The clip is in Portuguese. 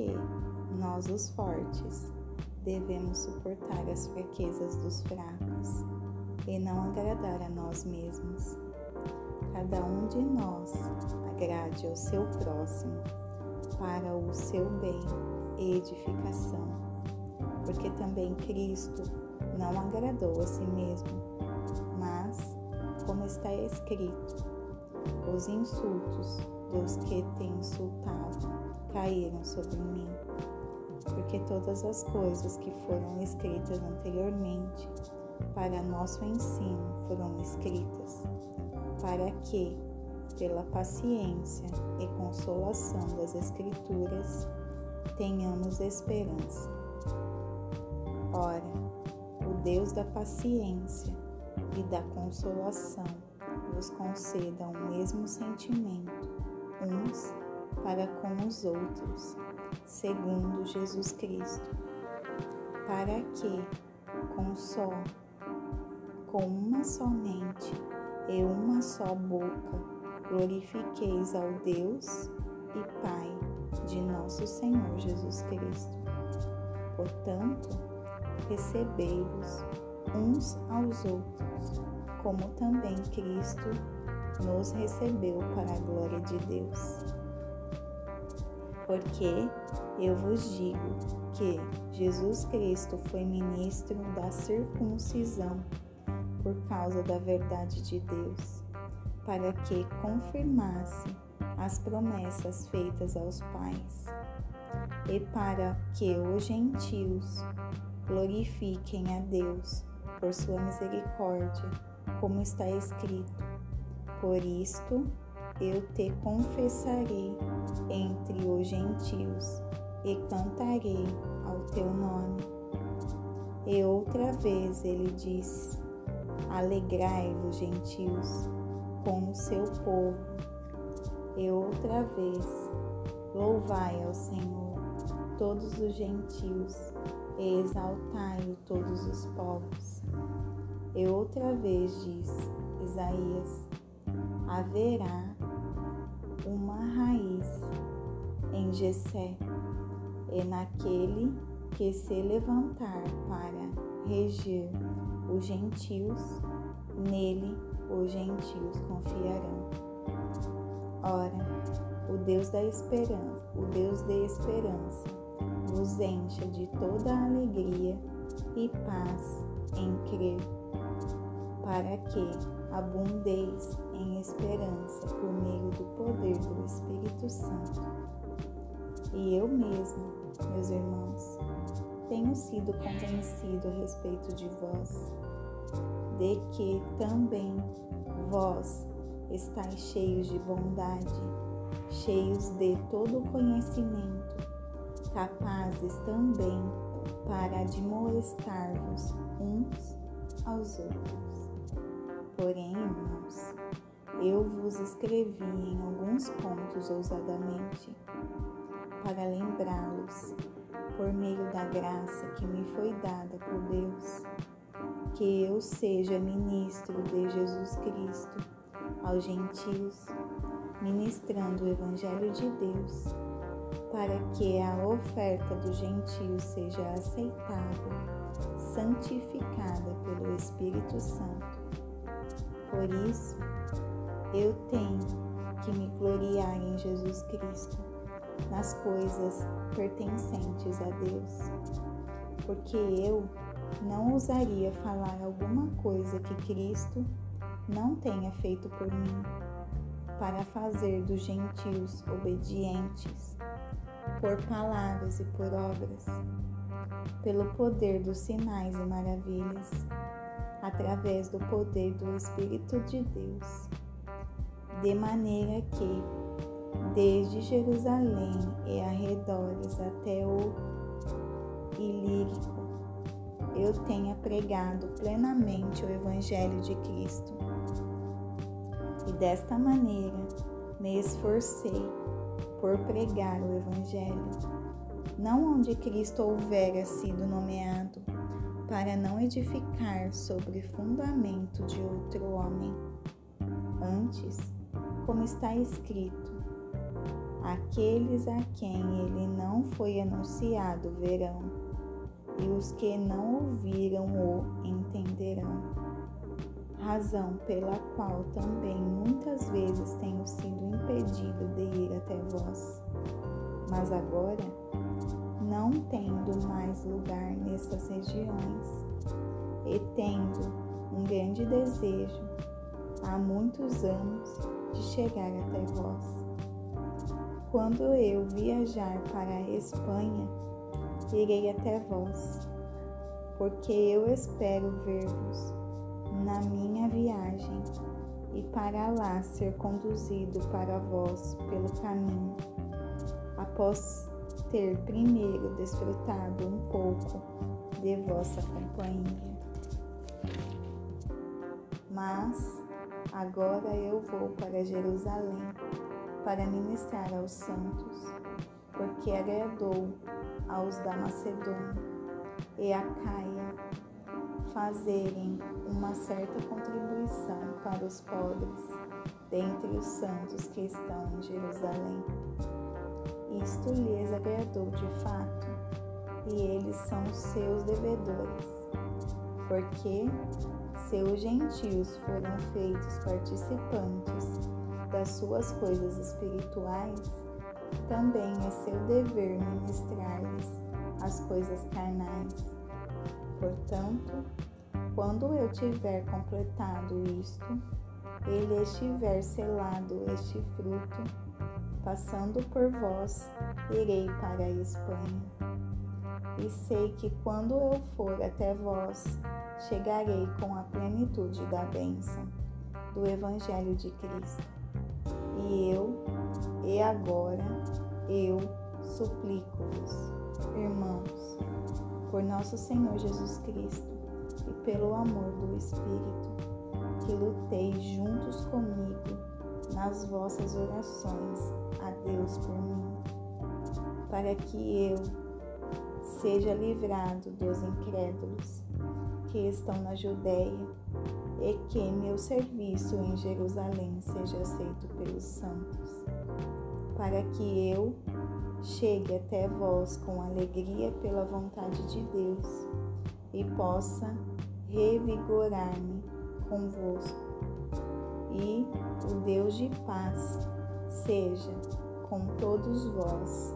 que nós, os fortes, devemos suportar as fraquezas dos fracos e não agradar a nós mesmos. Cada um de nós agrade ao seu próximo para o seu bem e edificação, porque também Cristo não agradou a si mesmo, mas, como está escrito, os insultos dos que te insultado caíram sobre mim, porque todas as coisas que foram escritas anteriormente para nosso ensino foram escritas, para que, pela paciência e consolação das Escrituras, tenhamos esperança. Ora, o Deus da paciência e da consolação vos conceda o mesmo sentimento, uns para com os outros, segundo Jesus Cristo, para que, com só, com uma só mente e uma só boca, glorifiqueis ao Deus e Pai de nosso Senhor Jesus Cristo. Portanto, recebei-vos uns aos outros, como também Cristo nos recebeu para a glória de Deus. Porque eu vos digo que Jesus Cristo foi ministro da circuncisão por causa da verdade de Deus, para que confirmasse as promessas feitas aos pais, e para que os gentios glorifiquem a Deus por sua misericórdia, como está escrito: Por isto eu te confessarei entre os gentios e cantarei ao teu nome. E outra vez ele disse: Alegrai-vos, gentios, com o seu povo. E outra vez, louvai ao Senhor, todos os gentios, e exaltai-o todos os povos. E outra vez diz Isaías: haverá uma raiz em Jessé, e naquele que se levantar para reger os gentios, nele os gentios confiarão. Ora, o Deus da esperança, o Deus de esperança, vos encha de toda alegria e paz em crer, para que abundeis em esperança por meio do poder do Espírito Santo. E eu mesmo, meus irmãos, tenho sido convencido a respeito de vós, de que também vós estáis cheios de bondade, cheios de todo conhecimento, capazes também para admoestar-vos uns aos outros. Porém, irmãos, eu vos escrevi em alguns pontos ousadamente, para lembrá-los, por meio da graça que me foi dada por Deus, que eu seja ministro de Jesus Cristo aos gentios, ministrando o Evangelho de Deus, para que a oferta dos gentios seja aceitável, santificada pelo Espírito Santo. Por isso, eu tenho que me gloriar em Jesus Cristo, nas coisas pertencentes a Deus, porque eu não ousaria falar alguma coisa que Cristo não tenha feito por mim, para fazer dos gentios obedientes, por palavras e por obras, pelo poder dos sinais e maravilhas, através do poder do Espírito de Deus de maneira que, desde Jerusalém e arredores até o Ilírico, eu tenha pregado plenamente o Evangelho de Cristo. E desta maneira me esforcei por pregar o Evangelho, não onde Cristo houvera sido nomeado, para não edificar sobre fundamento de outro homem. Antes, como está escrito: Aqueles a quem ele não foi anunciado verão, e os que não ouviram o entenderão. Razão pela qual também muitas vezes tenho sido impedido de ir até vós. Mas agora, não tendo mais lugar nessas regiões, e tendo um grande desejo há muitos anos de chegar até vós. Quando eu viajar para a Espanha, irei até vós, porque eu espero ver-vos na minha viagem e para lá ser conduzido para vós pelo caminho, após ter primeiro desfrutado um pouco de vossa companhia. Mas agora eu vou para Jerusalém para ministrar aos santos, porque agradou aos da Macedônia e a Caia fazerem uma certa contribuição para os pobres dentre os santos que estão em Jerusalém. Isto lhes agradou de fato, e eles são seus devedores, porque se os gentios foram feitos participantes das suas coisas espirituais, também é seu dever ministrar-lhes as coisas carnais. Portanto, quando eu tiver completado isto, ele estiver selado este fruto, passando por vós, irei para a Espanha. E sei que quando eu for até vós, chegarei com a plenitude da bênção do Evangelho de Cristo. E eu, e agora, eu suplico-vos, irmãos, por nosso Senhor Jesus Cristo e pelo amor do Espírito, que lutei juntos comigo nas vossas orações a Deus por mim, para que eu seja livrado dos incrédulos que estão na Judéia e que meu serviço em Jerusalém seja aceito pelos santos, para que eu chegue até vós com alegria pela vontade de Deus e possa revigorar-me convosco. E o Deus de paz seja com todos vós.